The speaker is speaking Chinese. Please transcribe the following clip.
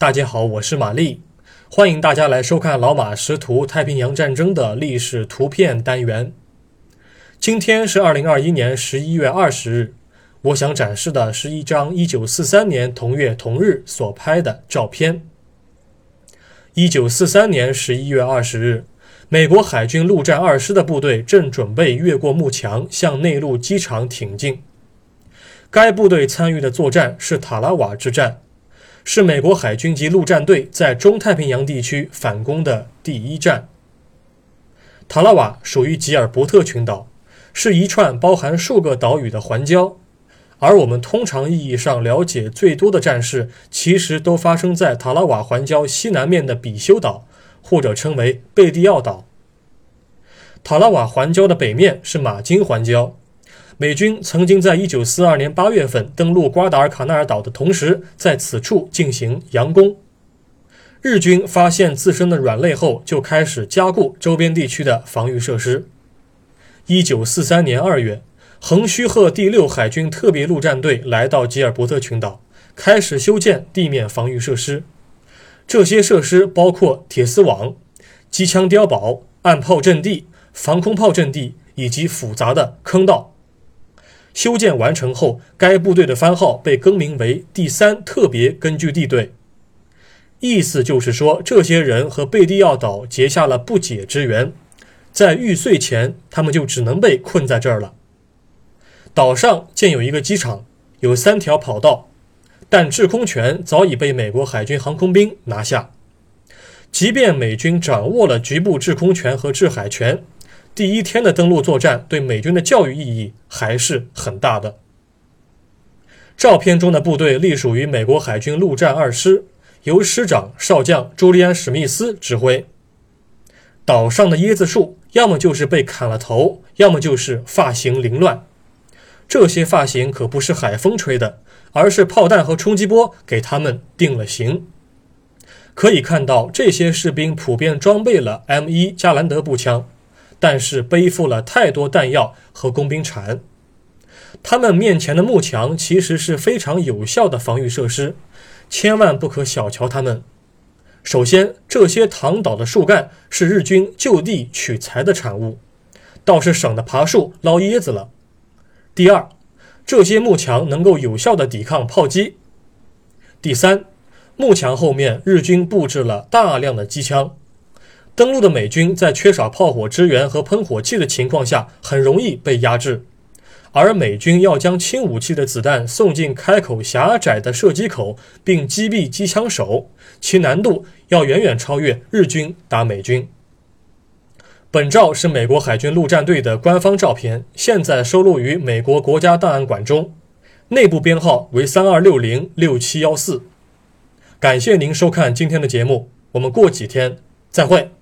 大家好，我是玛丽，欢迎大家来收看老马识图太平洋战争的历史图片单元。今天是二零二一年十一月二十日，我想展示的是一张一九四三年同月同日所拍的照片。一九四三年十一月二十日，美国海军陆战二师的部队正准备越过幕墙向内陆机场挺进。该部队参与的作战是塔拉瓦之战。是美国海军及陆战队在中太平洋地区反攻的第一战。塔拉瓦属于吉尔伯特群岛，是一串包含数个岛屿的环礁。而我们通常意义上了解最多的战事，其实都发生在塔拉瓦环礁西南面的比修岛，或者称为贝蒂奥岛。塔拉瓦环礁的北面是马金环礁。美军曾经在1942年8月份登陆瓜达尔卡纳尔岛的同时，在此处进行佯攻。日军发现自身的软肋后，就开始加固周边地区的防御设施。1943年2月，横须贺第六海军特别陆战队来到吉尔伯特群岛，开始修建地面防御设施。这些设施包括铁丝网、机枪碉堡、岸炮阵地、防空炮阵地以及复杂的坑道。修建完成后，该部队的番号被更名为第三特别根据地队。意思就是说，这些人和贝蒂奥岛结下了不解之缘，在玉碎前，他们就只能被困在这儿了。岛上建有一个机场，有三条跑道，但制空权早已被美国海军航空兵拿下。即便美军掌握了局部制空权和制海权。第一天的登陆作战对美军的教育意义还是很大的。照片中的部队隶属于美国海军陆战二师，由师长少将朱利安·史密斯指挥。岛上的椰子树要么就是被砍了头，要么就是发型凌乱。这些发型可不是海风吹的，而是炮弹和冲击波给他们定了型。可以看到，这些士兵普遍装备了 M1 加兰德步枪。但是背负了太多弹药和工兵铲，他们面前的幕墙其实是非常有效的防御设施，千万不可小瞧他们。首先，这些躺倒的树干是日军就地取材的产物，倒是省得爬树捞椰子了。第二，这些幕墙能够有效的抵抗炮击。第三，幕墙后面日军布置了大量的机枪。登陆的美军在缺少炮火支援和喷火器的情况下，很容易被压制。而美军要将轻武器的子弹送进开口狭窄的射击口，并击毙机枪手，其难度要远远超越日军打美军。本照是美国海军陆战队的官方照片，现在收录于美国国家档案馆中，内部编号为三二六零六七幺四。感谢您收看今天的节目，我们过几天再会。